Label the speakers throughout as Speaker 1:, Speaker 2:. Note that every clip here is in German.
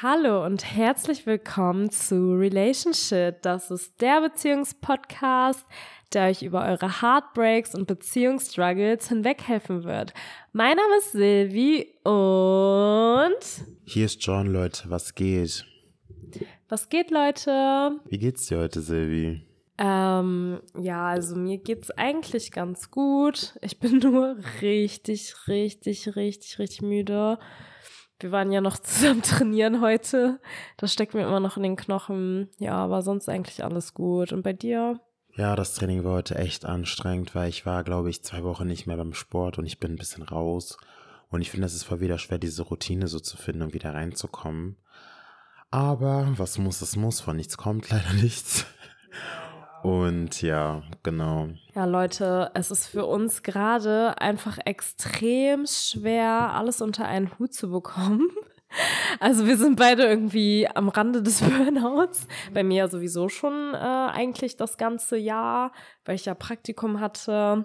Speaker 1: Hallo und herzlich willkommen zu Relationship. Das ist der Beziehungspodcast, der euch über eure Heartbreaks und Beziehungsstruggles hinweghelfen wird. Mein Name ist Silvi und
Speaker 2: hier ist John, Leute. Was geht?
Speaker 1: Was geht, Leute?
Speaker 2: Wie geht's dir heute, Silvi?
Speaker 1: Ähm, ja, also mir geht's eigentlich ganz gut. Ich bin nur richtig, richtig, richtig, richtig müde. Wir waren ja noch zusammen trainieren heute. Das steckt mir immer noch in den Knochen. Ja, aber sonst eigentlich alles gut. Und bei dir?
Speaker 2: Ja, das Training war heute echt anstrengend, weil ich war, glaube ich, zwei Wochen nicht mehr beim Sport und ich bin ein bisschen raus. Und ich finde, es ist voll wieder schwer, diese Routine so zu finden und wieder reinzukommen. Aber was muss, es muss, von nichts kommt leider nichts. Und ja, genau.
Speaker 1: Ja, Leute, es ist für uns gerade einfach extrem schwer, alles unter einen Hut zu bekommen. Also wir sind beide irgendwie am Rande des Burnouts. Bei mir sowieso schon äh, eigentlich das ganze Jahr, weil ich ja Praktikum hatte.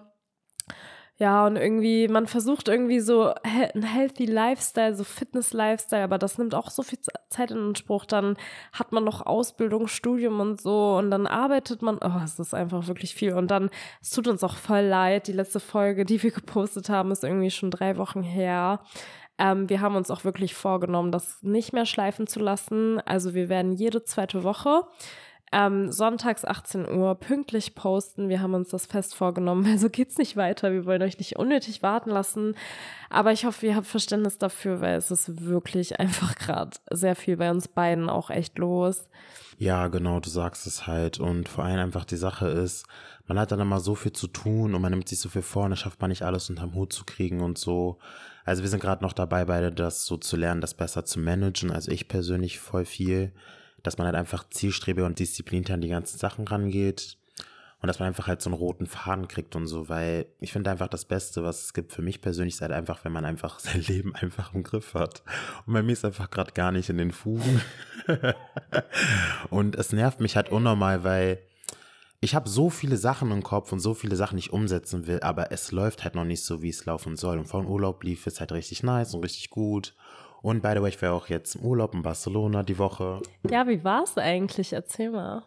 Speaker 1: Ja, und irgendwie, man versucht irgendwie so ein healthy Lifestyle, so Fitness-Lifestyle, aber das nimmt auch so viel Zeit in Anspruch. Dann hat man noch Ausbildung, Studium und so und dann arbeitet man. Oh, es ist einfach wirklich viel. Und dann, es tut uns auch voll leid. Die letzte Folge, die wir gepostet haben, ist irgendwie schon drei Wochen her. Ähm, wir haben uns auch wirklich vorgenommen, das nicht mehr schleifen zu lassen. Also wir werden jede zweite Woche ähm, sonntags 18 Uhr pünktlich posten. Wir haben uns das fest vorgenommen, weil so geht's nicht weiter. Wir wollen euch nicht unnötig warten lassen. Aber ich hoffe, ihr habt Verständnis dafür, weil es ist wirklich einfach gerade sehr viel bei uns beiden auch echt los.
Speaker 2: Ja, genau, du sagst es halt. Und vor allem einfach die Sache ist, man hat dann immer so viel zu tun und man nimmt sich so viel vor und dann schafft man nicht alles unterm Hut zu kriegen und so. Also wir sind gerade noch dabei, beide das so zu lernen, das besser zu managen. Also ich persönlich voll viel dass man halt einfach zielstrebig und diszipliniert an die ganzen Sachen rangeht und dass man einfach halt so einen roten Faden kriegt und so, weil ich finde einfach das Beste, was es gibt für mich persönlich, ist halt einfach, wenn man einfach sein Leben einfach im Griff hat. Und bei mir ist einfach gerade gar nicht in den Fugen. und es nervt mich halt unnormal, weil ich habe so viele Sachen im Kopf und so viele Sachen, die ich umsetzen will, aber es läuft halt noch nicht so, wie es laufen soll. Und vor dem Urlaub lief es halt richtig nice und richtig gut. Und by the way, ich war auch jetzt im Urlaub in Barcelona die Woche.
Speaker 1: Ja, wie war es eigentlich? Erzähl mal.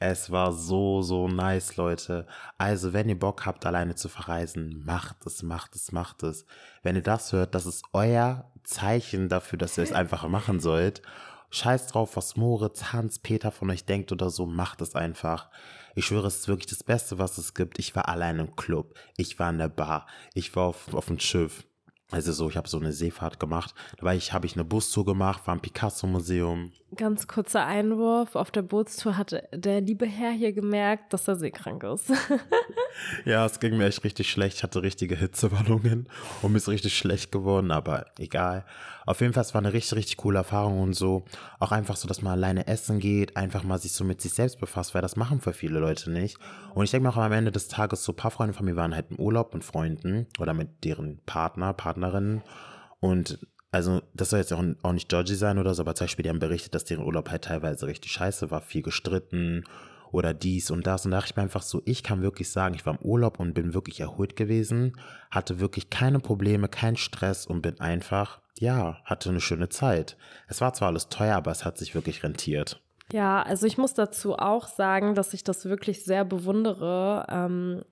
Speaker 2: Es war so, so nice, Leute. Also, wenn ihr Bock habt, alleine zu verreisen, macht es, macht es, macht es. Wenn ihr das hört, das ist euer Zeichen dafür, dass ihr es einfach machen sollt. Scheiß drauf, was Moritz, Hans, Peter von euch denkt oder so, macht es einfach. Ich schwöre, es ist wirklich das Beste, was es gibt. Ich war allein im Club, ich war in der Bar, ich war auf, auf dem Schiff, also so, ich habe so eine Seefahrt gemacht. Dabei habe ich eine Bustour gemacht, war im Picasso-Museum.
Speaker 1: Ganz kurzer Einwurf. Auf der Bootstour hatte der liebe Herr hier gemerkt, dass er seekrank ist.
Speaker 2: ja, es ging mir echt richtig schlecht. Ich hatte richtige Hitzewallungen und mir ist richtig schlecht geworden, aber egal. Auf jeden Fall, es war eine richtig, richtig coole Erfahrung und so. Auch einfach so, dass man alleine essen geht, einfach mal sich so mit sich selbst befasst, weil das machen für viele Leute nicht. Und ich denke mir auch am Ende des Tages, so ein paar Freunde von mir waren halt im Urlaub mit Freunden oder mit deren Partner, Partnerinnen. Und also das soll jetzt auch, nicht dodgy sein oder so, aber zum Beispiel, die haben berichtet, dass deren Urlaub halt teilweise richtig scheiße war, viel gestritten oder dies und das. Und da dachte ich mir einfach so, ich kann wirklich sagen, ich war im Urlaub und bin wirklich erholt gewesen, hatte wirklich keine Probleme, keinen Stress und bin einfach, ja, hatte eine schöne Zeit. Es war zwar alles teuer, aber es hat sich wirklich rentiert.
Speaker 1: Ja, also ich muss dazu auch sagen, dass ich das wirklich sehr bewundere. Ähm,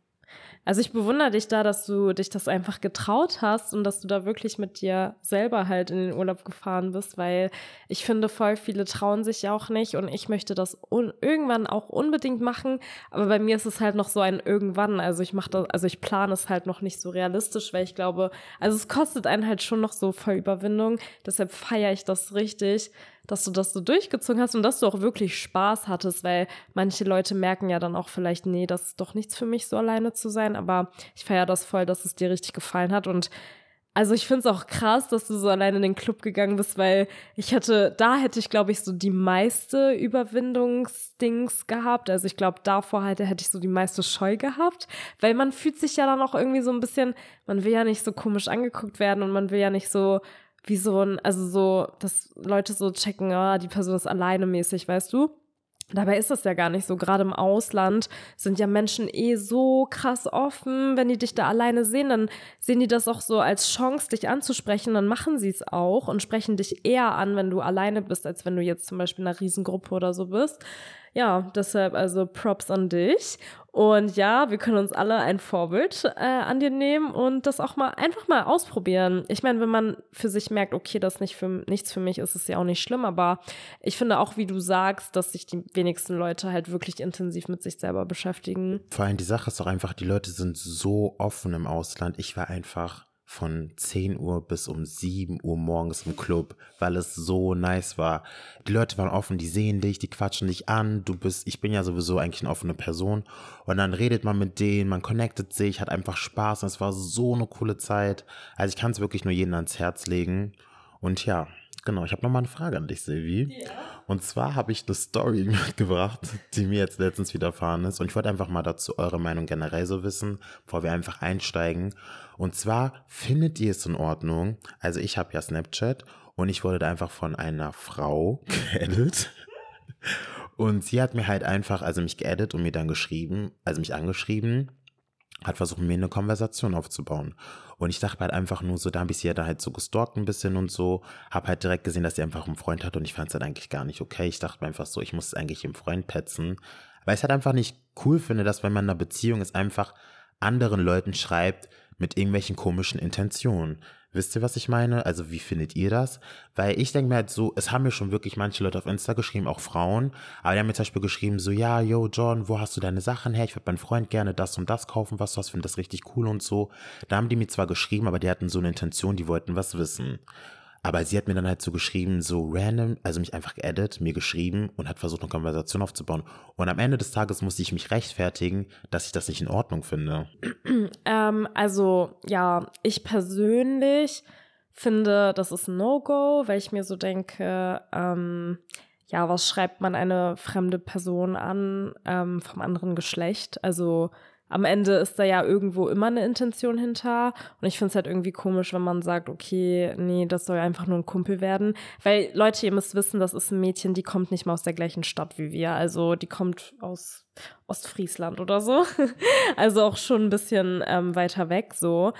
Speaker 1: also ich bewundere dich da, dass du dich das einfach getraut hast und dass du da wirklich mit dir selber halt in den Urlaub gefahren bist, weil ich finde, voll viele trauen sich auch nicht und ich möchte das irgendwann auch unbedingt machen, aber bei mir ist es halt noch so ein irgendwann, also ich mache das, also ich plane es halt noch nicht so realistisch, weil ich glaube, also es kostet einen halt schon noch so voll Überwindung, deshalb feiere ich das richtig dass du das so durchgezogen hast und dass du auch wirklich Spaß hattest, weil manche Leute merken ja dann auch vielleicht, nee, das ist doch nichts für mich, so alleine zu sein. Aber ich feiere das voll, dass es dir richtig gefallen hat. Und also ich finde es auch krass, dass du so alleine in den Club gegangen bist, weil ich hatte, da hätte ich, glaube ich, so die meiste Überwindungsdings gehabt. Also ich glaube, davor halt, hätte ich so die meiste Scheu gehabt, weil man fühlt sich ja dann auch irgendwie so ein bisschen, man will ja nicht so komisch angeguckt werden und man will ja nicht so wie so ein, also so, dass Leute so checken, ah, die Person ist alleine mäßig, weißt du? Dabei ist das ja gar nicht so. Gerade im Ausland sind ja Menschen eh so krass offen. Wenn die dich da alleine sehen, dann sehen die das auch so als Chance, dich anzusprechen. Dann machen sie es auch und sprechen dich eher an, wenn du alleine bist, als wenn du jetzt zum Beispiel in einer Riesengruppe oder so bist ja, deshalb also Props an dich. Und ja, wir können uns alle ein Vorbild äh, an dir nehmen und das auch mal einfach mal ausprobieren. Ich meine, wenn man für sich merkt, okay, das ist nicht für, nichts für mich, ist es ja auch nicht schlimm, aber ich finde auch, wie du sagst, dass sich die wenigsten Leute halt wirklich intensiv mit sich selber beschäftigen.
Speaker 2: Vor allem die Sache ist doch einfach, die Leute sind so offen im Ausland. Ich war einfach von 10 Uhr bis um 7 Uhr morgens im Club, weil es so nice war. Die Leute waren offen, die sehen dich, die quatschen dich an, du bist, ich bin ja sowieso eigentlich eine offene Person und dann redet man mit denen, man connectet sich, hat einfach Spaß und es war so eine coole Zeit. Also ich kann es wirklich nur jedem ans Herz legen und ja, genau, ich habe nochmal eine Frage an dich, Silvi. Ja. Und zwar habe ich eine Story mitgebracht, die mir jetzt letztens widerfahren ist. Und ich wollte einfach mal dazu eure Meinung generell so wissen, bevor wir einfach einsteigen. Und zwar, findet ihr es in Ordnung? Also ich habe ja Snapchat und ich wurde da einfach von einer Frau geedit. Und sie hat mir halt einfach, also mich geedit und mir dann geschrieben, also mich angeschrieben, hat versucht, mir eine Konversation aufzubauen. Und ich dachte halt einfach nur so, da habe ich sie ja da halt so gestalkt ein bisschen und so, habe halt direkt gesehen, dass sie einfach einen Freund hat und ich fand es halt eigentlich gar nicht okay. Ich dachte mir einfach so, ich muss eigentlich im Freund petzen. Weil ich halt einfach nicht cool finde, dass wenn man in einer Beziehung ist, einfach anderen Leuten schreibt mit irgendwelchen komischen Intentionen. Wisst ihr, was ich meine? Also wie findet ihr das? Weil ich denke mir halt so, es haben mir schon wirklich manche Leute auf Insta geschrieben, auch Frauen, aber die haben mir zum Beispiel geschrieben, so, ja, yo, John, wo hast du deine Sachen her? Ich würde meinem Freund gerne das und das kaufen, was du hast, finde das richtig cool und so. Da haben die mir zwar geschrieben, aber die hatten so eine Intention, die wollten was wissen. Aber sie hat mir dann halt so geschrieben, so random, also mich einfach geedit, mir geschrieben und hat versucht, eine Konversation aufzubauen. Und am Ende des Tages musste ich mich rechtfertigen, dass ich das nicht in Ordnung finde.
Speaker 1: Ähm, also, ja, ich persönlich finde, das ist ein No-Go, weil ich mir so denke, ähm, ja, was schreibt man eine fremde Person an ähm, vom anderen Geschlecht? Also, am Ende ist da ja irgendwo immer eine Intention hinter. Und ich finde es halt irgendwie komisch, wenn man sagt, okay, nee, das soll einfach nur ein Kumpel werden. Weil, Leute, ihr müsst wissen, das ist ein Mädchen, die kommt nicht mal aus der gleichen Stadt wie wir. Also die kommt aus Ostfriesland oder so. also auch schon ein bisschen ähm, weiter weg so.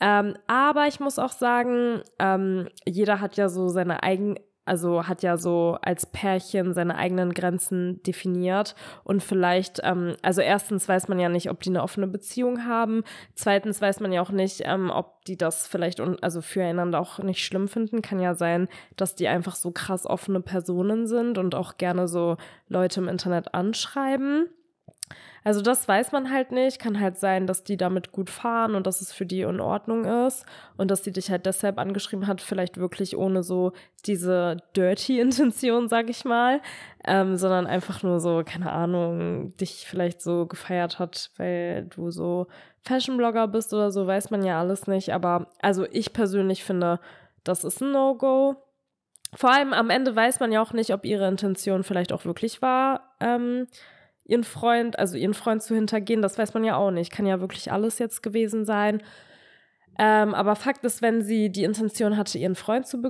Speaker 1: Ähm, aber ich muss auch sagen, ähm, jeder hat ja so seine eigenen also hat ja so als Pärchen seine eigenen Grenzen definiert und vielleicht, ähm, also erstens weiß man ja nicht, ob die eine offene Beziehung haben, zweitens weiß man ja auch nicht, ähm, ob die das vielleicht un also füreinander auch nicht schlimm finden. Kann ja sein, dass die einfach so krass offene Personen sind und auch gerne so Leute im Internet anschreiben. Also das weiß man halt nicht. Kann halt sein, dass die damit gut fahren und dass es für die in Ordnung ist und dass sie dich halt deshalb angeschrieben hat, vielleicht wirklich ohne so diese dirty Intention, sag ich mal, ähm, sondern einfach nur so, keine Ahnung, dich vielleicht so gefeiert hat, weil du so Fashion-Blogger bist oder so, weiß man ja alles nicht. Aber also ich persönlich finde, das ist ein No-Go. Vor allem am Ende weiß man ja auch nicht, ob ihre Intention vielleicht auch wirklich war. Ähm, ihren Freund, also ihren Freund zu hintergehen, das weiß man ja auch nicht. Kann ja wirklich alles jetzt gewesen sein. Ähm, aber Fakt ist, wenn sie die Intention hatte, ihren Freund zu,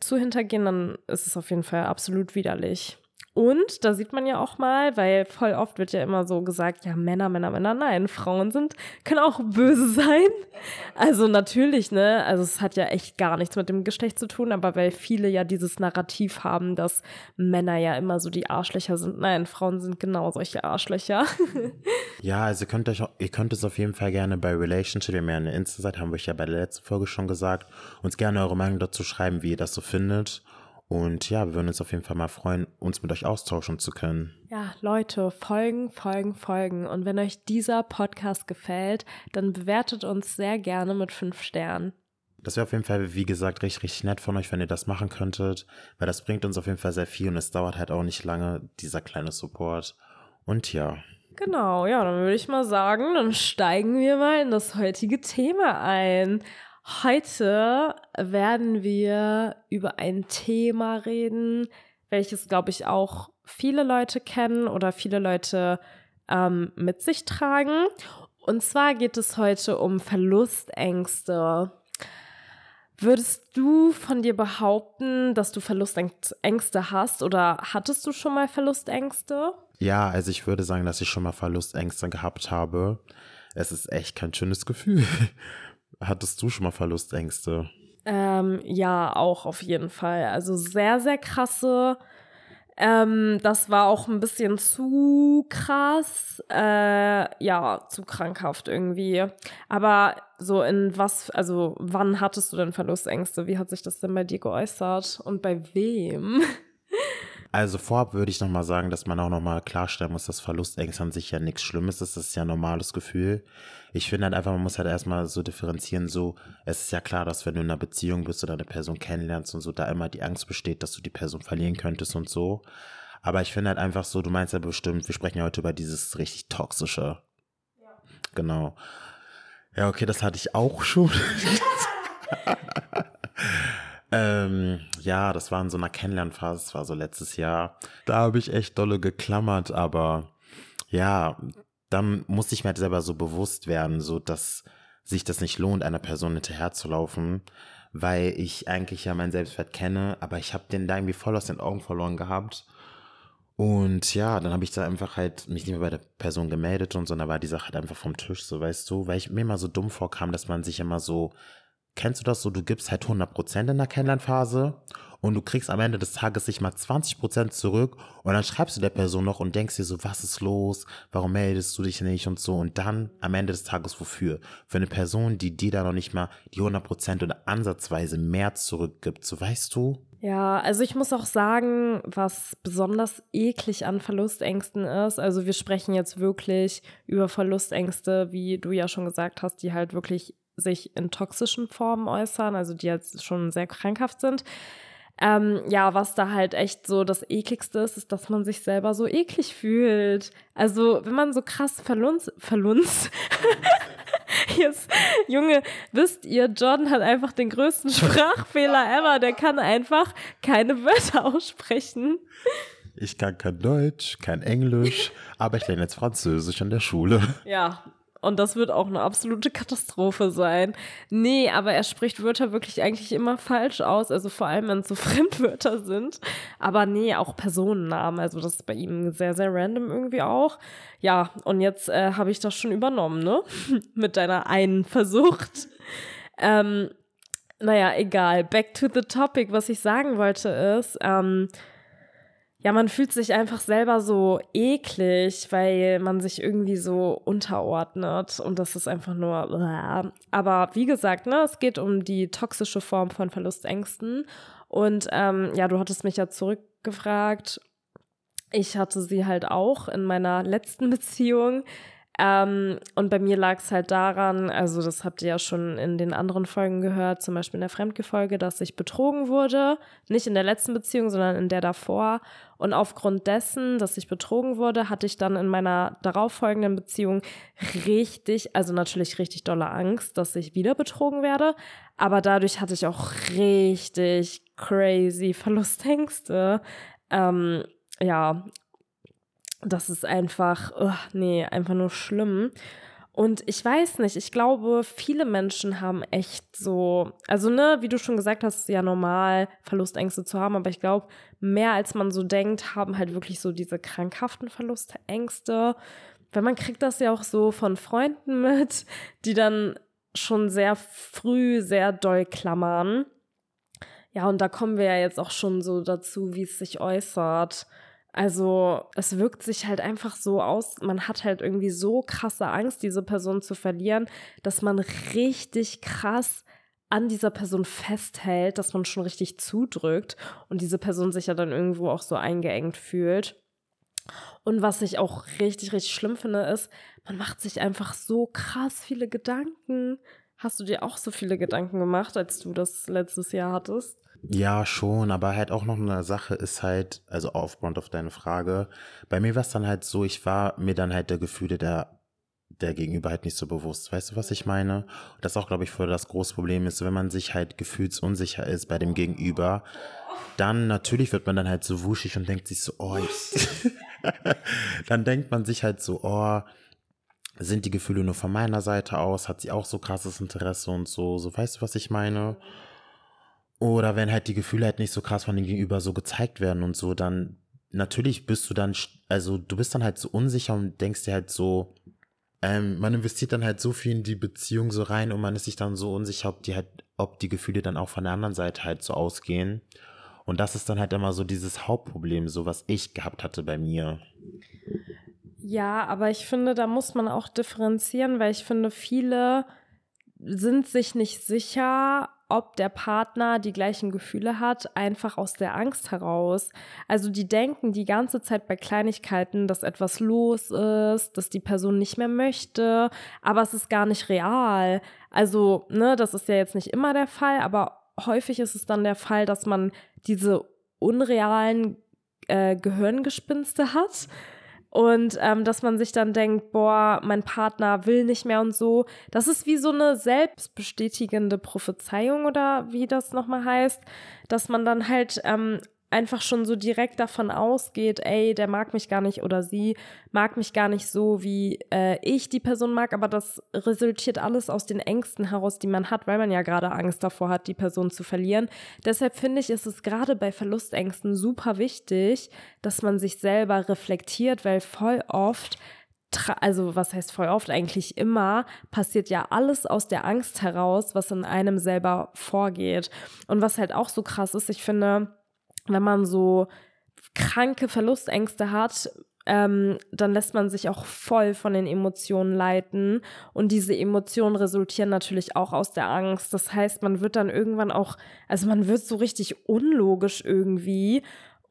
Speaker 1: zu hintergehen, dann ist es auf jeden Fall absolut widerlich. Und da sieht man ja auch mal, weil voll oft wird ja immer so gesagt, ja, Männer, Männer, Männer, nein, Frauen sind, können auch böse sein. Also natürlich, ne, also es hat ja echt gar nichts mit dem Geschlecht zu tun, aber weil viele ja dieses Narrativ haben, dass Männer ja immer so die Arschlöcher sind. Nein, Frauen sind genau solche Arschlöcher.
Speaker 2: ja, also könnt euch, ihr könnt es auf jeden Fall gerne bei Relationship, haben ja eine Insta-Seite, haben wir euch ja bei der letzten Folge schon gesagt, uns gerne eure Meinung dazu schreiben, wie ihr das so findet. Und ja, wir würden uns auf jeden Fall mal freuen, uns mit euch austauschen zu können.
Speaker 1: Ja, Leute, folgen, folgen, folgen. Und wenn euch dieser Podcast gefällt, dann bewertet uns sehr gerne mit fünf Sternen.
Speaker 2: Das wäre auf jeden Fall, wie gesagt, richtig, richtig nett von euch, wenn ihr das machen könntet, weil das bringt uns auf jeden Fall sehr viel und es dauert halt auch nicht lange, dieser kleine Support. Und ja.
Speaker 1: Genau, ja, dann würde ich mal sagen, dann steigen wir mal in das heutige Thema ein. Heute werden wir über ein Thema reden, welches, glaube ich, auch viele Leute kennen oder viele Leute ähm, mit sich tragen. Und zwar geht es heute um Verlustängste. Würdest du von dir behaupten, dass du Verlustängste hast oder hattest du schon mal Verlustängste?
Speaker 2: Ja, also ich würde sagen, dass ich schon mal Verlustängste gehabt habe. Es ist echt kein schönes Gefühl. Hattest du schon mal Verlustängste?
Speaker 1: Ähm, ja, auch auf jeden Fall. Also sehr, sehr krasse ähm, das war auch ein bisschen zu krass, äh, ja, zu krankhaft irgendwie. Aber so in was, also wann hattest du denn Verlustängste? Wie hat sich das denn bei dir geäußert und bei wem?
Speaker 2: Also vorab würde ich nochmal sagen, dass man auch nochmal klarstellen muss, dass Verlustängste an sich ja nichts Schlimmes ist. Das ist ja ein normales Gefühl. Ich finde halt einfach, man muss halt erstmal so differenzieren, so, es ist ja klar, dass wenn du in einer Beziehung bist oder eine Person kennenlernst und so, da immer die Angst besteht, dass du die Person verlieren könntest und so. Aber ich finde halt einfach so, du meinst ja bestimmt, wir sprechen ja heute über dieses richtig toxische. Ja. Genau. Ja, okay, das hatte ich auch schon. Ähm, ja, das war in so einer Kennenlernphase, das war so letztes Jahr. Da habe ich echt dolle geklammert, aber ja, dann musste ich mir halt selber so bewusst werden, so dass sich das nicht lohnt, einer Person hinterherzulaufen, weil ich eigentlich ja mein Selbstwert kenne, aber ich habe den da irgendwie voll aus den Augen verloren gehabt. Und ja, dann habe ich da einfach halt mich nicht mehr bei der Person gemeldet und so, dann war die Sache halt einfach vom Tisch, so weißt du, weil ich mir immer so dumm vorkam, dass man sich immer so Kennst du das so, du gibst halt 100% in der Kennenlernphase und du kriegst am Ende des Tages sich mal 20% zurück und dann schreibst du der Person noch und denkst dir so, was ist los, warum meldest du dich nicht? Und so. Und dann am Ende des Tages wofür? Für eine Person, die dir da noch nicht mal die 100% oder ansatzweise mehr zurückgibt, so weißt du?
Speaker 1: Ja, also ich muss auch sagen, was besonders eklig an Verlustängsten ist, also wir sprechen jetzt wirklich über Verlustängste, wie du ja schon gesagt hast, die halt wirklich sich in toxischen Formen äußern, also die jetzt schon sehr krankhaft sind. Ähm, ja, was da halt echt so das ekligste ist, ist, dass man sich selber so eklig fühlt. Also, wenn man so krass verlunzt, verlunzt. Jetzt, Junge, wisst ihr, Jordan hat einfach den größten Sprachfehler ever. Der kann einfach keine Wörter aussprechen.
Speaker 2: Ich kann kein Deutsch, kein Englisch, aber ich lerne jetzt Französisch in der Schule.
Speaker 1: Ja, und das wird auch eine absolute Katastrophe sein. Nee, aber er spricht Wörter wirklich eigentlich immer falsch aus. Also vor allem, wenn es so Fremdwörter sind. Aber nee, auch Personennamen. Also das ist bei ihm sehr, sehr random irgendwie auch. Ja, und jetzt äh, habe ich das schon übernommen, ne? Mit deiner einen Versucht. Ähm, naja, egal. Back to the topic. Was ich sagen wollte ist, ähm, ja, man fühlt sich einfach selber so eklig, weil man sich irgendwie so unterordnet und das ist einfach nur. Aber wie gesagt, ne, es geht um die toxische Form von Verlustängsten und ähm, ja, du hattest mich ja zurückgefragt. Ich hatte sie halt auch in meiner letzten Beziehung. Ähm, und bei mir lag es halt daran, also das habt ihr ja schon in den anderen Folgen gehört, zum Beispiel in der Fremdgefolge, dass ich betrogen wurde. Nicht in der letzten Beziehung, sondern in der davor. Und aufgrund dessen, dass ich betrogen wurde, hatte ich dann in meiner darauffolgenden Beziehung richtig, also natürlich richtig dolle Angst, dass ich wieder betrogen werde. Aber dadurch hatte ich auch richtig crazy Verlustängste. Ähm, ja, das ist einfach, oh, nee, einfach nur schlimm. Und ich weiß nicht, ich glaube, viele Menschen haben echt so, also ne, wie du schon gesagt hast, ist ja normal, Verlustängste zu haben, aber ich glaube, mehr als man so denkt, haben halt wirklich so diese krankhaften Verlustängste. Weil man kriegt das ja auch so von Freunden mit, die dann schon sehr früh sehr doll klammern. Ja, und da kommen wir ja jetzt auch schon so dazu, wie es sich äußert. Also es wirkt sich halt einfach so aus, man hat halt irgendwie so krasse Angst, diese Person zu verlieren, dass man richtig krass an dieser Person festhält, dass man schon richtig zudrückt und diese Person sich ja dann irgendwo auch so eingeengt fühlt. Und was ich auch richtig, richtig schlimm finde, ist, man macht sich einfach so krass viele Gedanken. Hast du dir auch so viele Gedanken gemacht, als du das letztes Jahr hattest?
Speaker 2: Ja, schon, aber halt auch noch eine Sache ist halt, also aufbauend auf deine Frage, bei mir war es dann halt so, ich war mir dann halt der Gefühle der, der Gegenüber halt nicht so bewusst. Weißt du, was ich meine? Das auch, glaube ich, für das große Problem ist, wenn man sich halt gefühlsunsicher ist bei dem Gegenüber, dann natürlich wird man dann halt so wuschig und denkt sich so, oh, dann denkt man sich halt so, oh, sind die Gefühle nur von meiner Seite aus? Hat sie auch so krasses Interesse und so? So, weißt du, was ich meine? Oder wenn halt die Gefühle halt nicht so krass von dem Gegenüber so gezeigt werden und so, dann natürlich bist du dann, also du bist dann halt so unsicher und denkst dir halt so, ähm, man investiert dann halt so viel in die Beziehung so rein und man ist sich dann so unsicher, ob die halt, ob die Gefühle dann auch von der anderen Seite halt so ausgehen. Und das ist dann halt immer so dieses Hauptproblem, so was ich gehabt hatte bei mir.
Speaker 1: Ja, aber ich finde, da muss man auch differenzieren, weil ich finde, viele sind sich nicht sicher, ob der Partner die gleichen Gefühle hat, einfach aus der Angst heraus. Also die denken die ganze Zeit bei Kleinigkeiten, dass etwas los ist, dass die Person nicht mehr möchte, aber es ist gar nicht real. Also, ne, das ist ja jetzt nicht immer der Fall, aber häufig ist es dann der Fall, dass man diese unrealen äh, Gehirngespinste hat und ähm, dass man sich dann denkt, boah, mein Partner will nicht mehr und so. Das ist wie so eine selbstbestätigende Prophezeiung oder wie das nochmal heißt, dass man dann halt ähm, einfach schon so direkt davon ausgeht, ey, der mag mich gar nicht oder sie mag mich gar nicht so, wie äh, ich die Person mag, aber das resultiert alles aus den Ängsten heraus, die man hat, weil man ja gerade Angst davor hat, die Person zu verlieren. Deshalb finde ich, ist es gerade bei Verlustängsten super wichtig, dass man sich selber reflektiert, weil voll oft also was heißt voll oft, eigentlich immer, passiert ja alles aus der Angst heraus, was in einem selber vorgeht. Und was halt auch so krass ist, ich finde, wenn man so kranke Verlustängste hat, ähm, dann lässt man sich auch voll von den Emotionen leiten. Und diese Emotionen resultieren natürlich auch aus der Angst. Das heißt, man wird dann irgendwann auch, also man wird so richtig unlogisch irgendwie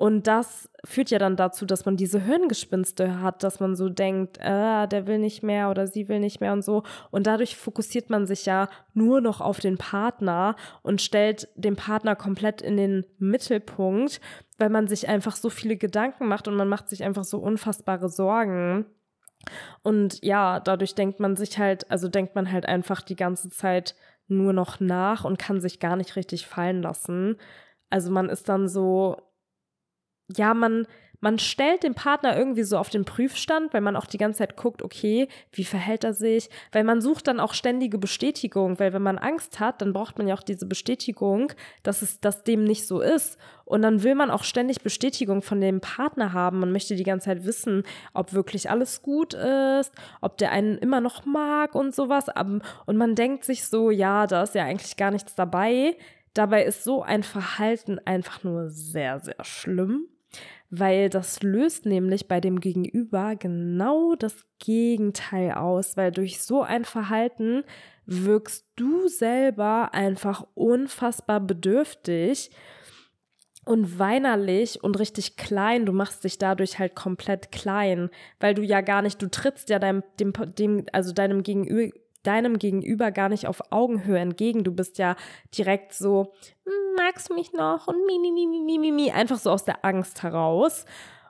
Speaker 1: und das führt ja dann dazu, dass man diese Hirngespinste hat, dass man so denkt, äh, der will nicht mehr oder sie will nicht mehr und so. Und dadurch fokussiert man sich ja nur noch auf den Partner und stellt den Partner komplett in den Mittelpunkt, weil man sich einfach so viele Gedanken macht und man macht sich einfach so unfassbare Sorgen. Und ja, dadurch denkt man sich halt, also denkt man halt einfach die ganze Zeit nur noch nach und kann sich gar nicht richtig fallen lassen. Also man ist dann so, ja, man, man stellt den Partner irgendwie so auf den Prüfstand, weil man auch die ganze Zeit guckt, okay, wie verhält er sich? Weil man sucht dann auch ständige Bestätigung, weil wenn man Angst hat, dann braucht man ja auch diese Bestätigung, dass es, dass dem nicht so ist. Und dann will man auch ständig Bestätigung von dem Partner haben. Man möchte die ganze Zeit wissen, ob wirklich alles gut ist, ob der einen immer noch mag und sowas. Und man denkt sich so, ja, da ist ja eigentlich gar nichts dabei. Dabei ist so ein Verhalten einfach nur sehr, sehr schlimm weil das löst nämlich bei dem Gegenüber genau das Gegenteil aus, weil durch so ein Verhalten wirkst du selber einfach unfassbar bedürftig und weinerlich und richtig klein. Du machst dich dadurch halt komplett klein, weil du ja gar nicht, du trittst ja deinem, dem, dem, also deinem Gegenüber, deinem Gegenüber gar nicht auf Augenhöhe entgegen. Du bist ja direkt so, hm, magst du mich noch? Und mi, mi, mi, mi, mi, mi, einfach so aus der Angst heraus.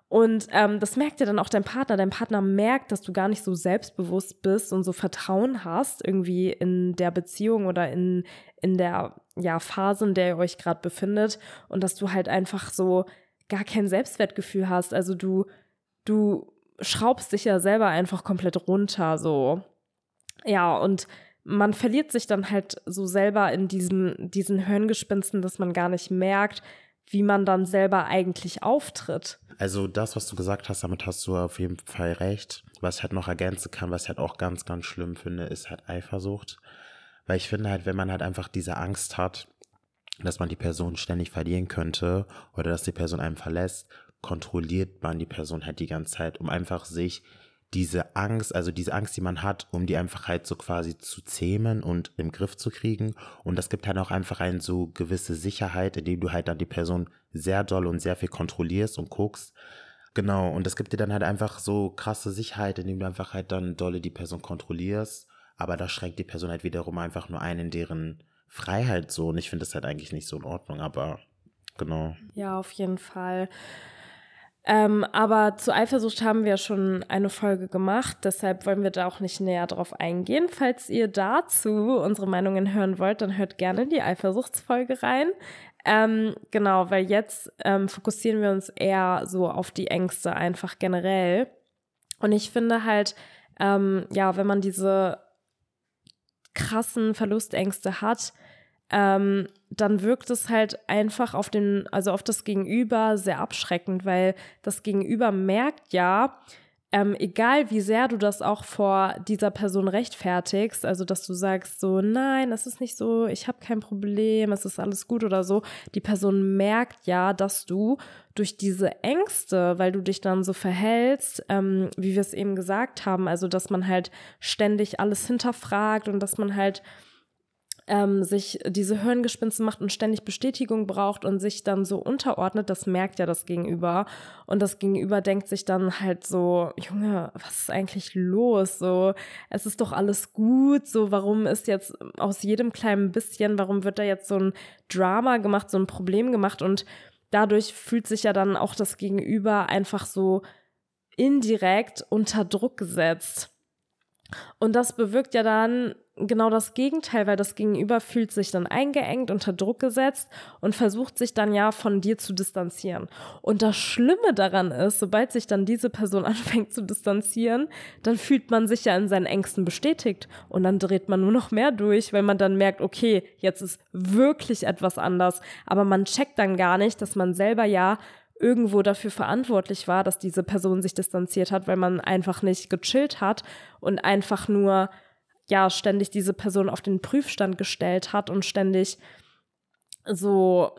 Speaker 1: Und ähm, das merkt ja dann auch dein Partner. Dein Partner merkt, dass du gar nicht so selbstbewusst bist und so Vertrauen hast, irgendwie in der Beziehung oder in, in der ja, Phase, in der ihr euch gerade befindet. Und dass du halt einfach so gar kein Selbstwertgefühl hast. Also du, du schraubst dich ja selber einfach komplett runter, so. Ja, und man verliert sich dann halt so selber in diesen, diesen Hirngespinsten, dass man gar nicht merkt, wie man dann selber eigentlich auftritt.
Speaker 2: Also das, was du gesagt hast, damit hast du auf jeden Fall recht. Was ich halt noch ergänzen kann, was ich halt auch ganz, ganz schlimm finde, ist halt Eifersucht. Weil ich finde halt, wenn man halt einfach diese Angst hat, dass man die Person ständig verlieren könnte oder dass die Person einen verlässt, kontrolliert man die Person halt die ganze Zeit, um einfach sich diese Angst, also diese Angst, die man hat, um die einfach halt so quasi zu zähmen und im Griff zu kriegen. Und das gibt halt auch einfach eine so gewisse Sicherheit, indem du halt dann die Person sehr doll und sehr viel kontrollierst und guckst. Genau, und das gibt dir dann halt einfach so krasse Sicherheit, indem du einfach halt dann dolle die Person kontrollierst. Aber das schränkt die Person halt wiederum einfach nur ein in deren Freiheit so. Und ich finde das halt eigentlich nicht so in Ordnung, aber genau.
Speaker 1: Ja, auf jeden Fall. Ähm, aber zu Eifersucht haben wir schon eine Folge gemacht, deshalb wollen wir da auch nicht näher drauf eingehen. Falls ihr dazu unsere Meinungen hören wollt, dann hört gerne die Eifersuchtsfolge rein. Ähm, genau, weil jetzt ähm, fokussieren wir uns eher so auf die Ängste einfach generell. Und ich finde halt, ähm, ja, wenn man diese krassen Verlustängste hat, ähm, dann wirkt es halt einfach auf den, also auf das Gegenüber sehr abschreckend, weil das Gegenüber merkt ja, ähm, egal wie sehr du das auch vor dieser Person rechtfertigst, also dass du sagst so, nein, es ist nicht so, ich habe kein Problem, es ist alles gut oder so, die Person merkt ja, dass du durch diese Ängste, weil du dich dann so verhältst, ähm, wie wir es eben gesagt haben, also dass man halt ständig alles hinterfragt und dass man halt ähm, sich diese Hirngespinste macht und ständig Bestätigung braucht und sich dann so unterordnet, das merkt ja das Gegenüber. Und das Gegenüber denkt sich dann halt so, Junge, was ist eigentlich los? So, es ist doch alles gut. So, warum ist jetzt aus jedem kleinen bisschen, warum wird da jetzt so ein Drama gemacht, so ein Problem gemacht? Und dadurch fühlt sich ja dann auch das Gegenüber einfach so indirekt unter Druck gesetzt. Und das bewirkt ja dann genau das Gegenteil, weil das Gegenüber fühlt sich dann eingeengt, unter Druck gesetzt und versucht sich dann ja von dir zu distanzieren. Und das Schlimme daran ist, sobald sich dann diese Person anfängt zu distanzieren, dann fühlt man sich ja in seinen Ängsten bestätigt und dann dreht man nur noch mehr durch, weil man dann merkt, okay, jetzt ist wirklich etwas anders, aber man checkt dann gar nicht, dass man selber ja irgendwo dafür verantwortlich war, dass diese Person sich distanziert hat, weil man einfach nicht gechillt hat und einfach nur ja ständig diese Person auf den Prüfstand gestellt hat und ständig so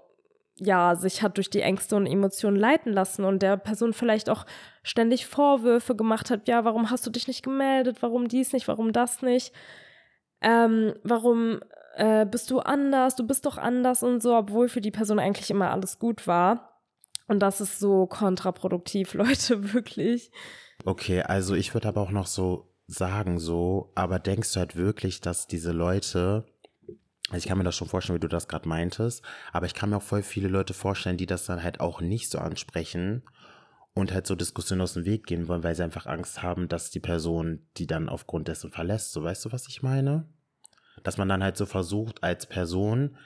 Speaker 1: ja, sich hat durch die Ängste und Emotionen leiten lassen und der Person vielleicht auch ständig Vorwürfe gemacht hat, ja, warum hast du dich nicht gemeldet, warum dies nicht, warum das nicht, ähm, warum äh, bist du anders, du bist doch anders und so, obwohl für die Person eigentlich immer alles gut war. Und das ist so kontraproduktiv, Leute, wirklich.
Speaker 2: Okay, also ich würde aber auch noch so sagen so, aber denkst du halt wirklich, dass diese Leute, also ich kann mir das schon vorstellen, wie du das gerade meintest, aber ich kann mir auch voll viele Leute vorstellen, die das dann halt auch nicht so ansprechen und halt so Diskussionen aus dem Weg gehen wollen, weil sie einfach Angst haben, dass die Person die dann aufgrund dessen verlässt. So weißt du, was ich meine? Dass man dann halt so versucht, als Person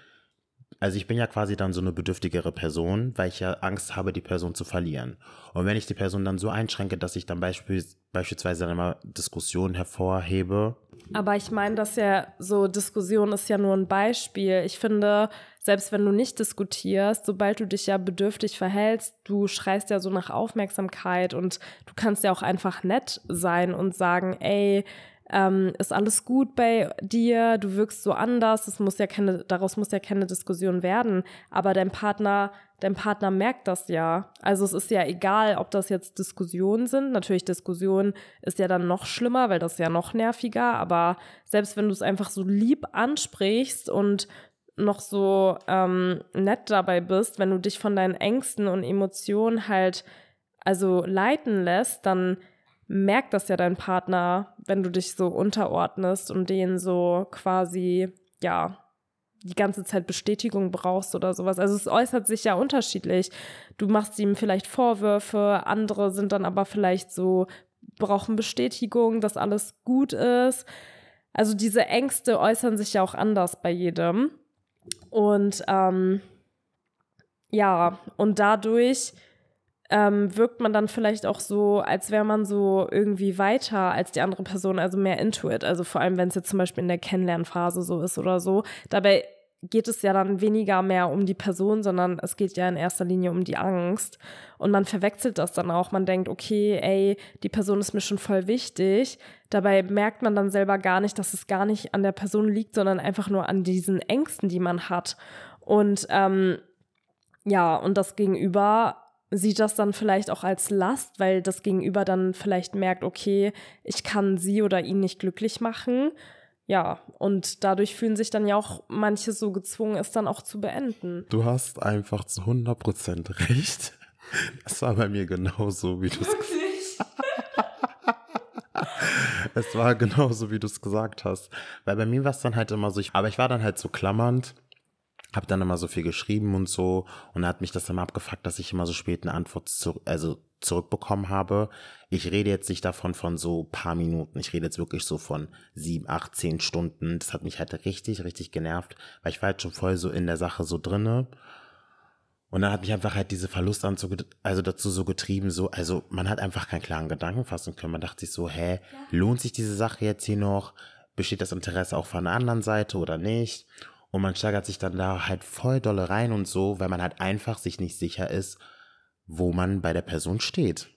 Speaker 2: also ich bin ja quasi dann so eine bedürftigere Person, weil ich ja Angst habe, die Person zu verlieren. Und wenn ich die Person dann so einschränke, dass ich dann beispielsweise beispielsweise dann immer Diskussionen hervorhebe.
Speaker 1: Aber ich meine, dass ja so Diskussion ist ja nur ein Beispiel. Ich finde, selbst wenn du nicht diskutierst, sobald du dich ja bedürftig verhältst, du schreist ja so nach Aufmerksamkeit und du kannst ja auch einfach nett sein und sagen, ey, ähm, ist alles gut bei dir, du wirkst so anders, es muss ja keine, daraus muss ja keine Diskussion werden, aber dein Partner, dein Partner merkt das ja. Also es ist ja egal, ob das jetzt Diskussionen sind. Natürlich, Diskussion ist ja dann noch schlimmer, weil das ist ja noch nerviger, aber selbst wenn du es einfach so lieb ansprichst und noch so ähm, nett dabei bist, wenn du dich von deinen Ängsten und Emotionen halt also leiten lässt, dann merkt das ja dein Partner, wenn du dich so unterordnest und den so quasi, ja, die ganze Zeit Bestätigung brauchst oder sowas. Also es äußert sich ja unterschiedlich. Du machst ihm vielleicht Vorwürfe, andere sind dann aber vielleicht so, brauchen Bestätigung, dass alles gut ist. Also diese Ängste äußern sich ja auch anders bei jedem. Und ähm, ja, und dadurch ähm, wirkt man dann vielleicht auch so, als wäre man so irgendwie weiter als die andere Person, also mehr into it. Also vor allem, wenn es jetzt zum Beispiel in der Kennenlernphase so ist oder so. Dabei geht es ja dann weniger mehr um die Person, sondern es geht ja in erster Linie um die Angst. Und man verwechselt das dann auch. Man denkt, okay, ey, die Person ist mir schon voll wichtig. Dabei merkt man dann selber gar nicht, dass es gar nicht an der Person liegt, sondern einfach nur an diesen Ängsten, die man hat. Und ähm, ja, und das Gegenüber sieht das dann vielleicht auch als Last, weil das Gegenüber dann vielleicht merkt, okay, ich kann sie oder ihn nicht glücklich machen. Ja, und dadurch fühlen sich dann ja auch manche so gezwungen, es dann auch zu beenden.
Speaker 2: Du hast einfach zu 100% recht. Das war bei mir genauso, wie du es gesagt hast. es war genauso, wie du es gesagt hast. Weil bei mir war es dann halt immer so, ich, aber ich war dann halt so klammernd habe dann immer so viel geschrieben und so und da hat mich das immer abgefuckt, dass ich immer so spät eine Antwort zu, also zurückbekommen habe. Ich rede jetzt nicht davon von so paar Minuten. Ich rede jetzt wirklich so von sieben, acht, zehn Stunden. Das hat mich halt richtig, richtig genervt, weil ich war halt schon voll so in der Sache so drinne. Und dann hat mich einfach halt diese Verlust also dazu so getrieben, so, also man hat einfach keinen klaren Gedanken fassen können. Man dachte sich so, hä, lohnt sich diese Sache jetzt hier noch? Besteht das Interesse auch von der anderen Seite oder nicht? Und man steigert sich dann da halt voll dolle rein und so, weil man halt einfach sich nicht sicher ist, wo man bei der Person steht.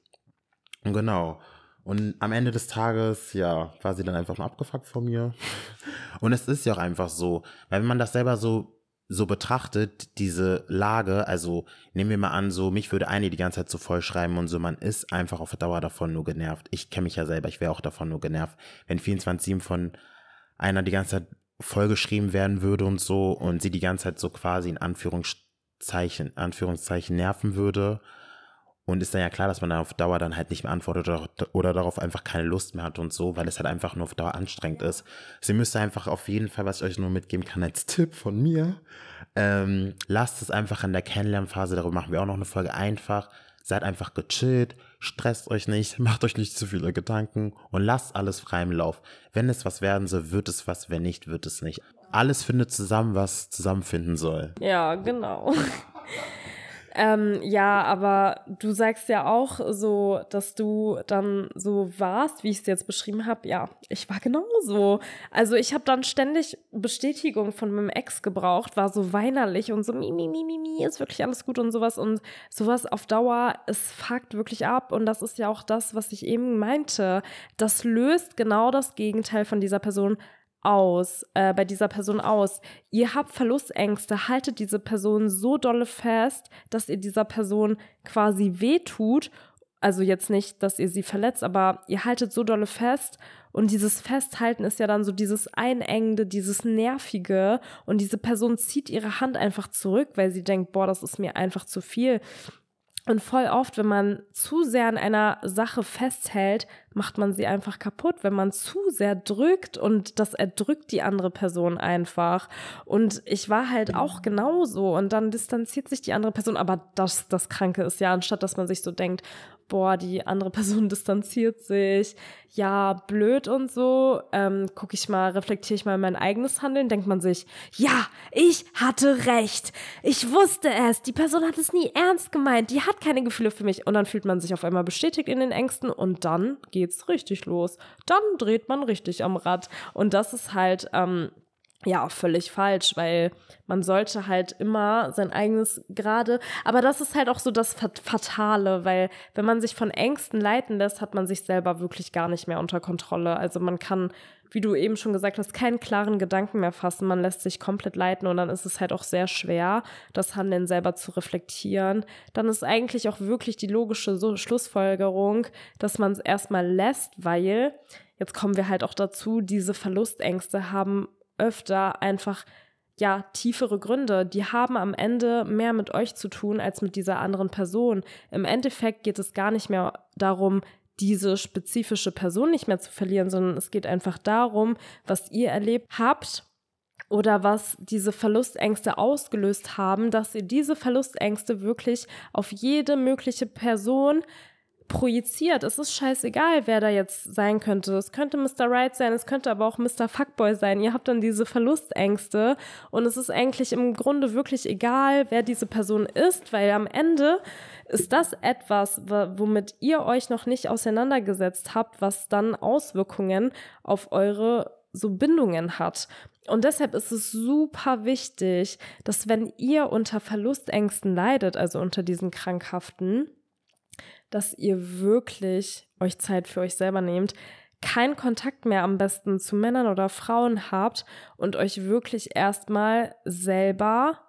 Speaker 2: Und genau. Und am Ende des Tages, ja, war sie dann einfach nur abgefuckt von mir. Und es ist ja auch einfach so, weil wenn man das selber so so betrachtet, diese Lage, also nehmen wir mal an, so mich würde eine die ganze Zeit so vollschreiben und so, man ist einfach auf Dauer davon nur genervt. Ich kenne mich ja selber, ich wäre auch davon nur genervt, wenn 24-7 von einer die ganze Zeit vollgeschrieben werden würde und so und sie die ganze Zeit so quasi in Anführungszeichen, Anführungszeichen nerven würde und ist dann ja klar, dass man dann auf Dauer dann halt nicht mehr antwortet oder, oder darauf einfach keine Lust mehr hat und so, weil es halt einfach nur auf Dauer anstrengend ist. Sie müsste einfach auf jeden Fall, was ich euch nur mitgeben kann als Tipp von mir, ähm, lasst es einfach in der Kennenlernphase, darüber machen wir auch noch eine Folge, einfach, seid einfach gechillt, stresst euch nicht, macht euch nicht zu viele Gedanken und lasst alles frei im Lauf. Wenn es was werden soll, wird es was, wenn nicht, wird es nicht. Alles findet zusammen, was zusammenfinden soll.
Speaker 1: Ja, genau. Ähm, ja, aber du sagst ja auch so, dass du dann so warst, wie ich es jetzt beschrieben habe. Ja, ich war genauso. Also ich habe dann ständig Bestätigung von meinem Ex gebraucht, war so weinerlich und so, mi, mi, mi, mi, mi, ist wirklich alles gut und sowas. Und sowas auf Dauer, es fuckt wirklich ab. Und das ist ja auch das, was ich eben meinte. Das löst genau das Gegenteil von dieser Person aus, äh, bei dieser Person aus. Ihr habt Verlustängste, haltet diese Person so dolle fest, dass ihr dieser Person quasi wehtut. Also jetzt nicht, dass ihr sie verletzt, aber ihr haltet so dolle fest und dieses Festhalten ist ja dann so dieses Einengende, dieses Nervige und diese Person zieht ihre Hand einfach zurück, weil sie denkt, boah, das ist mir einfach zu viel. Und voll oft, wenn man zu sehr an einer Sache festhält, macht man sie einfach kaputt, wenn man zu sehr drückt und das erdrückt die andere Person einfach. Und ich war halt auch genauso und dann distanziert sich die andere Person, aber das, das Kranke ist ja, anstatt dass man sich so denkt, boah, die andere Person distanziert sich, ja, blöd und so, ähm, gucke ich mal, reflektiere ich mal mein eigenes Handeln, denkt man sich, ja, ich hatte recht, ich wusste es, die Person hat es nie ernst gemeint, die hat keine Gefühle für mich. Und dann fühlt man sich auf einmal bestätigt in den Ängsten und dann geht's richtig los, dann dreht man richtig am Rad. Und das ist halt, ähm, ja, völlig falsch, weil man sollte halt immer sein eigenes gerade, aber das ist halt auch so das Fatale, weil wenn man sich von Ängsten leiten lässt, hat man sich selber wirklich gar nicht mehr unter Kontrolle. Also man kann, wie du eben schon gesagt hast, keinen klaren Gedanken mehr fassen, man lässt sich komplett leiten und dann ist es halt auch sehr schwer, das Handeln selber zu reflektieren. Dann ist eigentlich auch wirklich die logische so Schlussfolgerung, dass man es erstmal lässt, weil Jetzt kommen wir halt auch dazu, diese Verlustängste haben öfter einfach ja, tiefere Gründe. Die haben am Ende mehr mit euch zu tun als mit dieser anderen Person. Im Endeffekt geht es gar nicht mehr darum, diese spezifische Person nicht mehr zu verlieren, sondern es geht einfach darum, was ihr erlebt habt oder was diese Verlustängste ausgelöst haben, dass ihr diese Verlustängste wirklich auf jede mögliche Person projiziert. Es ist scheißegal, wer da jetzt sein könnte. Es könnte Mr. Right sein, es könnte aber auch Mr. Fuckboy sein. Ihr habt dann diese Verlustängste und es ist eigentlich im Grunde wirklich egal, wer diese Person ist, weil am Ende ist das etwas, womit ihr euch noch nicht auseinandergesetzt habt, was dann Auswirkungen auf eure so Bindungen hat. Und deshalb ist es super wichtig, dass wenn ihr unter Verlustängsten leidet, also unter diesen krankhaften, dass ihr wirklich euch Zeit für euch selber nehmt, keinen Kontakt mehr am besten zu Männern oder Frauen habt und euch wirklich erstmal selber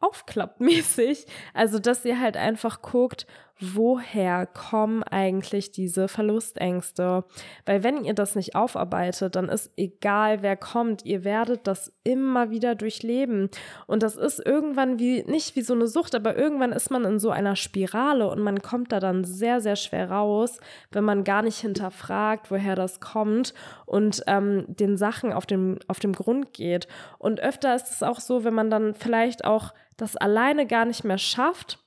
Speaker 1: aufklappmäßig. Also, dass ihr halt einfach guckt, woher kommen eigentlich diese Verlustängste? Weil wenn ihr das nicht aufarbeitet, dann ist egal, wer kommt, ihr werdet das immer wieder durchleben. Und das ist irgendwann wie, nicht wie so eine Sucht, aber irgendwann ist man in so einer Spirale und man kommt da dann sehr, sehr schwer raus, wenn man gar nicht hinterfragt, woher das kommt und ähm, den Sachen auf dem, auf dem Grund geht. Und öfter ist es auch so, wenn man dann vielleicht auch das alleine gar nicht mehr schafft,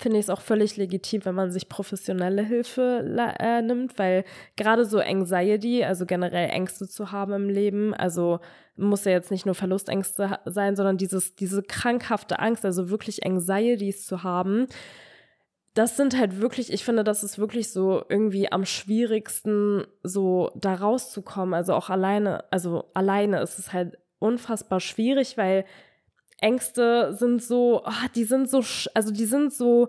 Speaker 1: finde ich es auch völlig legitim, wenn man sich professionelle Hilfe äh, nimmt, weil gerade so Anxiety, also generell Ängste zu haben im Leben, also muss ja jetzt nicht nur Verlustängste sein, sondern dieses, diese krankhafte Angst, also wirklich Anxieties zu haben, das sind halt wirklich, ich finde, das ist wirklich so irgendwie am schwierigsten, so da rauszukommen. Also auch alleine, also alleine ist es halt unfassbar schwierig, weil Ängste sind so, oh, die sind so, also die sind so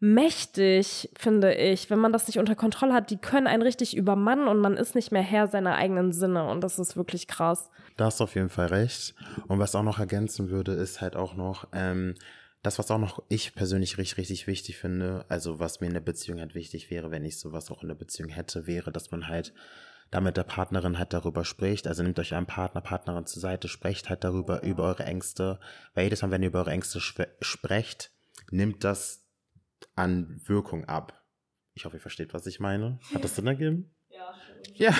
Speaker 1: mächtig, finde ich, wenn man das nicht unter Kontrolle hat. Die können einen richtig übermannen und man ist nicht mehr Herr seiner eigenen Sinne und das ist wirklich krass.
Speaker 2: Da hast du auf jeden Fall recht. Und was auch noch ergänzen würde, ist halt auch noch, ähm, das, was auch noch ich persönlich richtig, richtig wichtig finde, also was mir in der Beziehung halt wichtig wäre, wenn ich sowas auch in der Beziehung hätte, wäre, dass man halt da mit der Partnerin halt darüber spricht. Also nehmt euch einen Partner, Partnerin zur Seite, sprecht halt darüber, über eure Ängste. Weil jedes Mal, wenn ihr über eure Ängste sprecht, nimmt das an Wirkung ab. Ich hoffe, ihr versteht, was ich meine. Hat das Sinn ergeben?
Speaker 1: Ja.
Speaker 2: Ja.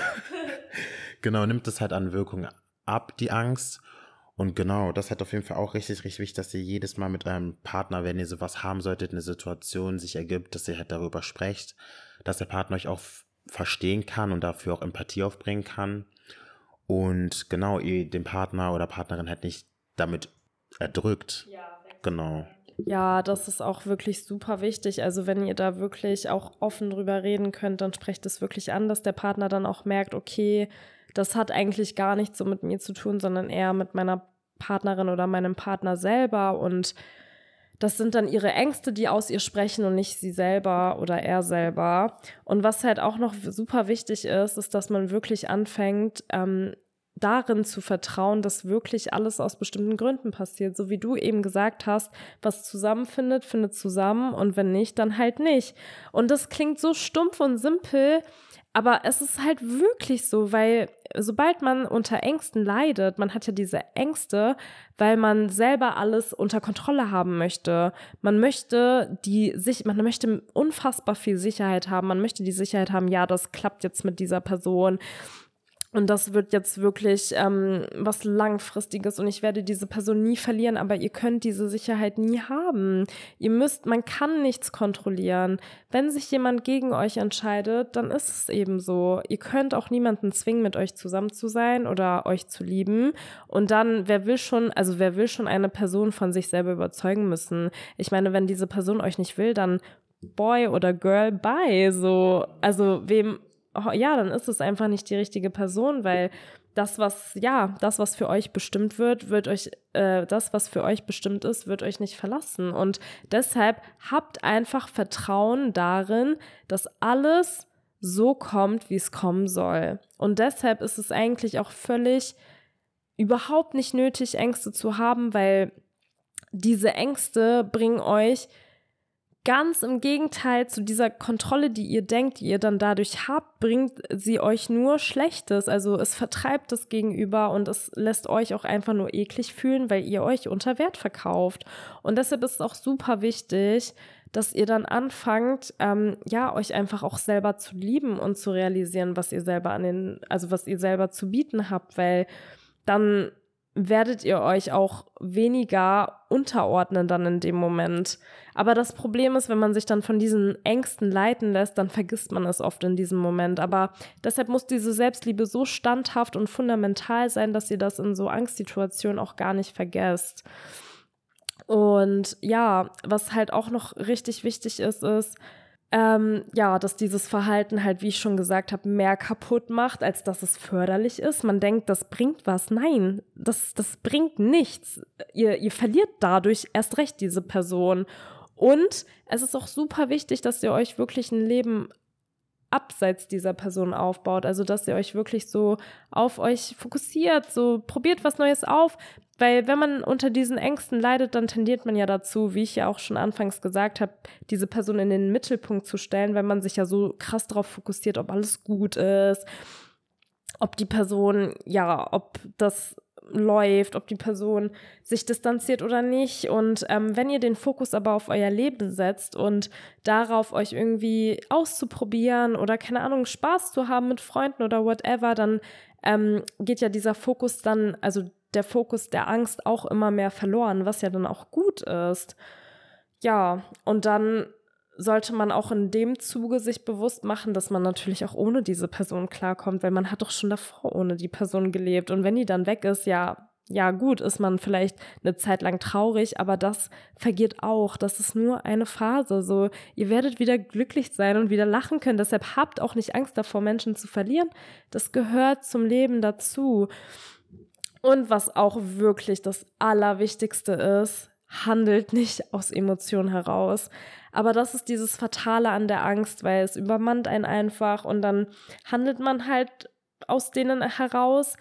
Speaker 2: genau, nimmt das halt an Wirkung ab, die Angst. Und genau, das hat auf jeden Fall auch richtig, richtig wichtig, dass ihr jedes Mal mit eurem Partner, wenn ihr sowas haben solltet, eine Situation sich ergibt, dass ihr halt darüber sprecht, dass der Partner euch auch verstehen kann und dafür auch Empathie aufbringen kann. Und genau, ihr den Partner oder Partnerin halt nicht damit erdrückt.
Speaker 1: Ja,
Speaker 2: genau.
Speaker 1: Ja, das ist auch wirklich super wichtig. Also wenn ihr da wirklich auch offen drüber reden könnt, dann sprecht es wirklich an, dass der Partner dann auch merkt, okay, das hat eigentlich gar nichts so mit mir zu tun, sondern eher mit meiner Partnerin oder meinem Partner selber und das sind dann ihre Ängste, die aus ihr sprechen und nicht sie selber oder er selber. Und was halt auch noch super wichtig ist, ist, dass man wirklich anfängt, ähm, darin zu vertrauen, dass wirklich alles aus bestimmten Gründen passiert. So wie du eben gesagt hast, was zusammenfindet, findet zusammen und wenn nicht, dann halt nicht. Und das klingt so stumpf und simpel, aber es ist halt wirklich so, weil sobald man unter Ängsten leidet, man hat ja diese Ängste, weil man selber alles unter Kontrolle haben möchte. Man möchte die sich, man möchte unfassbar viel Sicherheit haben. Man möchte die Sicherheit haben, ja, das klappt jetzt mit dieser Person und das wird jetzt wirklich ähm, was Langfristiges und ich werde diese Person nie verlieren, aber ihr könnt diese Sicherheit nie haben. Ihr müsst, man kann nichts kontrollieren. Wenn sich jemand gegen euch entscheidet, dann ist es eben so. Ihr könnt auch niemanden zwingen, mit euch zusammen zu sein oder euch zu lieben. Und dann, wer will schon, also wer will schon eine Person von sich selber überzeugen müssen? Ich meine, wenn diese Person euch nicht will, dann Boy oder Girl, bye. So, also wem oh, ja, dann ist es einfach nicht die richtige Person, weil das, was, ja, das, was für euch bestimmt wird, wird euch, äh, das, was für euch bestimmt ist, wird euch nicht verlassen. Und deshalb habt einfach Vertrauen darin, dass alles so kommt, wie es kommen soll. Und deshalb ist es eigentlich auch völlig überhaupt nicht nötig, Ängste zu haben, weil diese Ängste bringen euch Ganz im Gegenteil zu dieser Kontrolle, die ihr denkt, die ihr dann dadurch habt, bringt sie euch nur Schlechtes. Also es vertreibt das Gegenüber und es lässt euch auch einfach nur eklig fühlen, weil ihr euch unter Wert verkauft. Und deshalb ist es auch super wichtig, dass ihr dann anfangt, ähm, ja, euch einfach auch selber zu lieben und zu realisieren, was ihr selber an den, also was ihr selber zu bieten habt, weil dann werdet ihr euch auch weniger unterordnen dann in dem Moment. Aber das Problem ist, wenn man sich dann von diesen Ängsten leiten lässt, dann vergisst man es oft in diesem Moment. Aber deshalb muss diese Selbstliebe so standhaft und fundamental sein, dass ihr das in so Angstsituationen auch gar nicht vergesst. Und ja, was halt auch noch richtig wichtig ist, ist, ähm, ja, dass dieses Verhalten halt, wie ich schon gesagt habe, mehr kaputt macht, als dass es förderlich ist. Man denkt, das bringt was. Nein, das, das bringt nichts. Ihr, ihr verliert dadurch erst recht diese Person. Und es ist auch super wichtig, dass ihr euch wirklich ein Leben abseits dieser Person aufbaut. Also, dass ihr euch wirklich so auf euch fokussiert, so probiert was Neues auf. Weil wenn man unter diesen Ängsten leidet, dann tendiert man ja dazu, wie ich ja auch schon anfangs gesagt habe, diese Person in den Mittelpunkt zu stellen, weil man sich ja so krass darauf fokussiert, ob alles gut ist, ob die Person, ja, ob das läuft, ob die Person sich distanziert oder nicht. Und ähm, wenn ihr den Fokus aber auf euer Leben setzt und darauf euch irgendwie auszuprobieren oder keine Ahnung, Spaß zu haben mit Freunden oder whatever, dann ähm, geht ja dieser Fokus dann, also der Fokus der Angst auch immer mehr verloren, was ja dann auch gut ist. Ja, und dann sollte man auch in dem Zuge sich bewusst machen, dass man natürlich auch ohne diese Person klarkommt, weil man hat doch schon davor ohne die Person gelebt. Und wenn die dann weg ist, ja, ja gut, ist man vielleicht eine Zeit lang traurig, aber das vergeht auch. Das ist nur eine Phase. So, ihr werdet wieder glücklich sein und wieder lachen können. Deshalb habt auch nicht Angst davor, Menschen zu verlieren. Das gehört zum Leben dazu. Und was auch wirklich das Allerwichtigste ist, handelt nicht aus Emotionen heraus. Aber das ist dieses Fatale an der Angst, weil es übermannt einen einfach und dann handelt man halt aus denen heraus.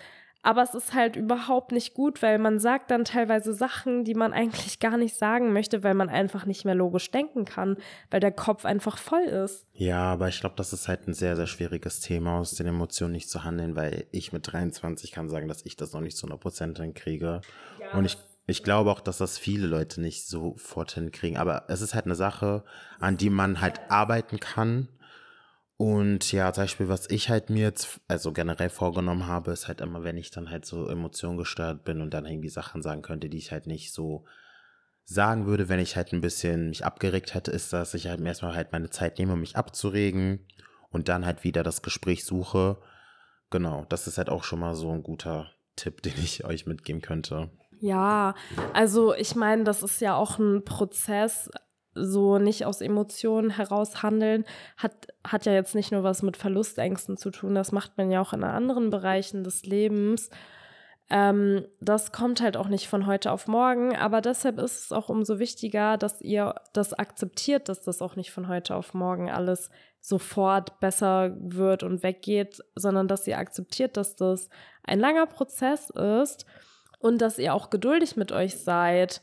Speaker 1: Aber es ist halt überhaupt nicht gut, weil man sagt dann teilweise Sachen, die man eigentlich gar nicht sagen möchte, weil man einfach nicht mehr logisch denken kann, weil der Kopf einfach voll ist.
Speaker 2: Ja, aber ich glaube, das ist halt ein sehr, sehr schwieriges Thema, aus den Emotionen nicht zu handeln, weil ich mit 23 kann sagen, dass ich das noch nicht zu 100% hinkriege. Ja. Und ich ich glaube auch, dass das viele Leute nicht sofort hinkriegen. Aber es ist halt eine Sache, an die man halt arbeiten kann. Und ja, zum Beispiel, was ich halt mir jetzt, also generell vorgenommen habe, ist halt immer, wenn ich dann halt so emotiongesteuert bin und dann irgendwie Sachen sagen könnte, die ich halt nicht so sagen würde, wenn ich halt ein bisschen mich abgeregt hätte, ist, dass ich halt erstmal halt meine Zeit nehme, mich abzuregen und dann halt wieder das Gespräch suche. Genau, das ist halt auch schon mal so ein guter Tipp, den ich euch mitgeben könnte.
Speaker 1: Ja, also ich meine, das ist ja auch ein Prozess, so nicht aus Emotionen heraus handeln, hat, hat ja jetzt nicht nur was mit Verlustängsten zu tun, das macht man ja auch in anderen Bereichen des Lebens. Ähm, das kommt halt auch nicht von heute auf morgen, aber deshalb ist es auch umso wichtiger, dass ihr das akzeptiert, dass das auch nicht von heute auf morgen alles sofort besser wird und weggeht, sondern dass ihr akzeptiert, dass das ein langer Prozess ist und dass ihr auch geduldig mit euch seid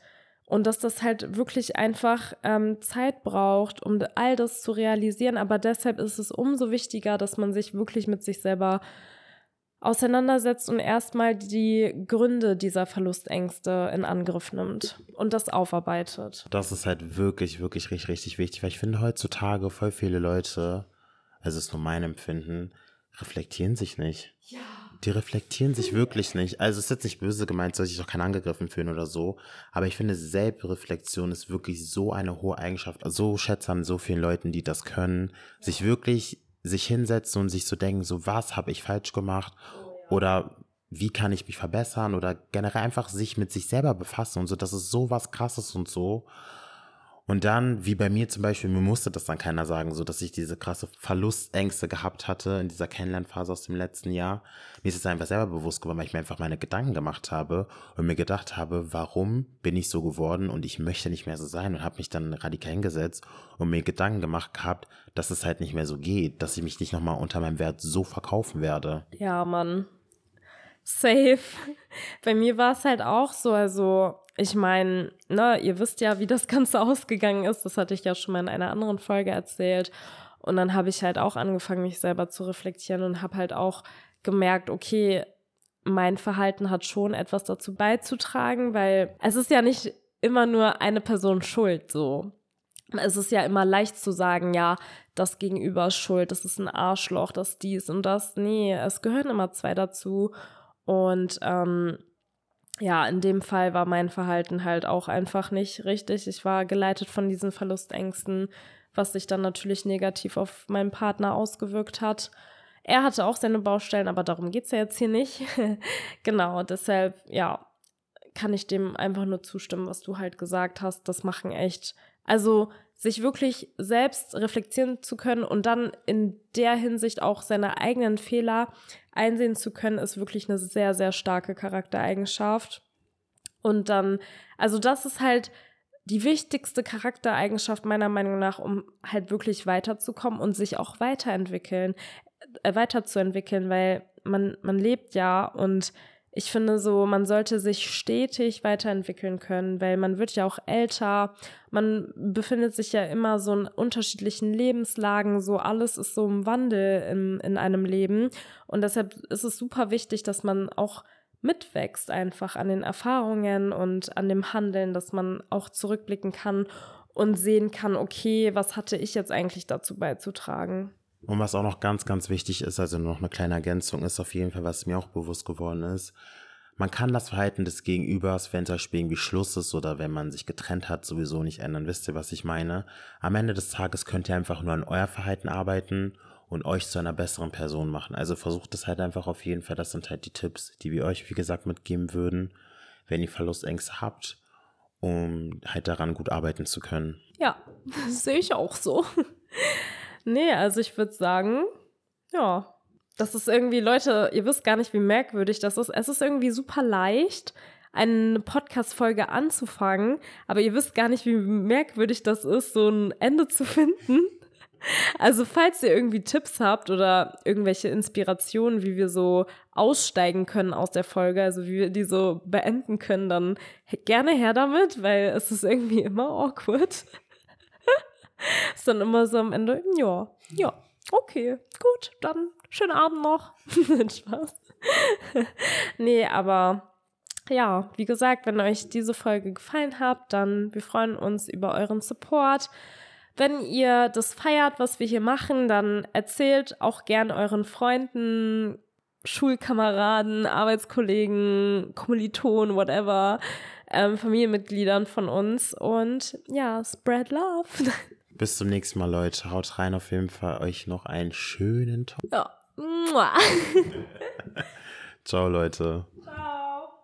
Speaker 1: und dass das halt wirklich einfach ähm, Zeit braucht, um all das zu realisieren. Aber deshalb ist es umso wichtiger, dass man sich wirklich mit sich selber auseinandersetzt und erstmal die Gründe dieser Verlustängste in Angriff nimmt und das aufarbeitet.
Speaker 2: Das ist halt wirklich, wirklich richtig, richtig wichtig, weil ich finde heutzutage voll viele Leute, also ist nur mein Empfinden, reflektieren sich nicht. Ja. Die reflektieren sich wirklich nicht. Also es ist jetzt nicht böse gemeint, soll sich doch kein angegriffen fühlen oder so. Aber ich finde, Selbstreflexion ist wirklich so eine hohe Eigenschaft. Also so schätze an so vielen Leuten, die das können, sich wirklich sich hinsetzen und sich so denken, so was habe ich falsch gemacht oder wie kann ich mich verbessern oder generell einfach sich mit sich selber befassen und so. Das ist so was Krasses und so. Und dann, wie bei mir zum Beispiel, mir musste das dann keiner sagen, so dass ich diese krasse Verlustängste gehabt hatte in dieser Kennenlernphase aus dem letzten Jahr. Mir ist es einfach selber bewusst geworden, weil ich mir einfach meine Gedanken gemacht habe und mir gedacht habe, warum bin ich so geworden und ich möchte nicht mehr so sein und habe mich dann radikal hingesetzt und mir Gedanken gemacht gehabt, dass es halt nicht mehr so geht, dass ich mich nicht nochmal unter meinem Wert so verkaufen werde.
Speaker 1: Ja, Mann. Safe. Bei mir war es halt auch so, also ich meine, ne, ihr wisst ja, wie das Ganze ausgegangen ist. Das hatte ich ja schon mal in einer anderen Folge erzählt. Und dann habe ich halt auch angefangen, mich selber zu reflektieren und habe halt auch gemerkt, okay, mein Verhalten hat schon etwas dazu beizutragen, weil es ist ja nicht immer nur eine Person schuld so. Es ist ja immer leicht zu sagen, ja, das Gegenüber ist schuld, das ist ein Arschloch, das dies und das. Nee, es gehören immer zwei dazu. Und ähm, ja, in dem Fall war mein Verhalten halt auch einfach nicht richtig. Ich war geleitet von diesen Verlustängsten, was sich dann natürlich negativ auf meinen Partner ausgewirkt hat. Er hatte auch seine Baustellen, aber darum geht es ja jetzt hier nicht. genau, deshalb, ja, kann ich dem einfach nur zustimmen, was du halt gesagt hast. Das machen echt, also sich wirklich selbst reflektieren zu können und dann in der Hinsicht auch seine eigenen Fehler einsehen zu können, ist wirklich eine sehr, sehr starke Charaktereigenschaft. Und dann, also das ist halt die wichtigste Charaktereigenschaft meiner Meinung nach, um halt wirklich weiterzukommen und sich auch weiterentwickeln, äh, weiterzuentwickeln, weil man, man lebt ja und ich finde so, man sollte sich stetig weiterentwickeln können, weil man wird ja auch älter, man befindet sich ja immer so in unterschiedlichen Lebenslagen, so alles ist so im Wandel in, in einem Leben. Und deshalb ist es super wichtig, dass man auch mitwächst einfach an den Erfahrungen und an dem Handeln, dass man auch zurückblicken kann und sehen kann, okay, was hatte ich jetzt eigentlich dazu beizutragen.
Speaker 2: Und was auch noch ganz, ganz wichtig ist, also noch eine kleine Ergänzung ist auf jeden Fall, was mir auch bewusst geworden ist, man kann das Verhalten des Gegenübers, wenn zum Beispiel irgendwie Schluss ist oder wenn man sich getrennt hat, sowieso nicht ändern. Wisst ihr, was ich meine? Am Ende des Tages könnt ihr einfach nur an euer Verhalten arbeiten und euch zu einer besseren Person machen. Also versucht es halt einfach auf jeden Fall. Das sind halt die Tipps, die wir euch, wie gesagt, mitgeben würden, wenn ihr Verlustängste habt, um halt daran gut arbeiten zu können.
Speaker 1: Ja, sehe ich auch so. Nee, also ich würde sagen, ja, das ist irgendwie, Leute, ihr wisst gar nicht, wie merkwürdig das ist. Es ist irgendwie super leicht, eine Podcast-Folge anzufangen, aber ihr wisst gar nicht, wie merkwürdig das ist, so ein Ende zu finden. Also, falls ihr irgendwie Tipps habt oder irgendwelche Inspirationen, wie wir so aussteigen können aus der Folge, also wie wir die so beenden können, dann gerne her damit, weil es ist irgendwie immer awkward. ist dann immer so am Ende, ja, ja, okay, gut, dann schönen Abend noch. Spaß. nee, aber ja, wie gesagt, wenn euch diese Folge gefallen hat, dann wir freuen uns über euren Support. Wenn ihr das feiert, was wir hier machen, dann erzählt auch gern euren Freunden, Schulkameraden, Arbeitskollegen, Kommilitonen, whatever, ähm, Familienmitgliedern von uns und ja, spread love.
Speaker 2: Bis zum nächsten Mal, Leute. Haut rein auf jeden Fall euch noch einen schönen Tag.
Speaker 1: Ja.
Speaker 2: Ciao, Leute.
Speaker 1: Ciao.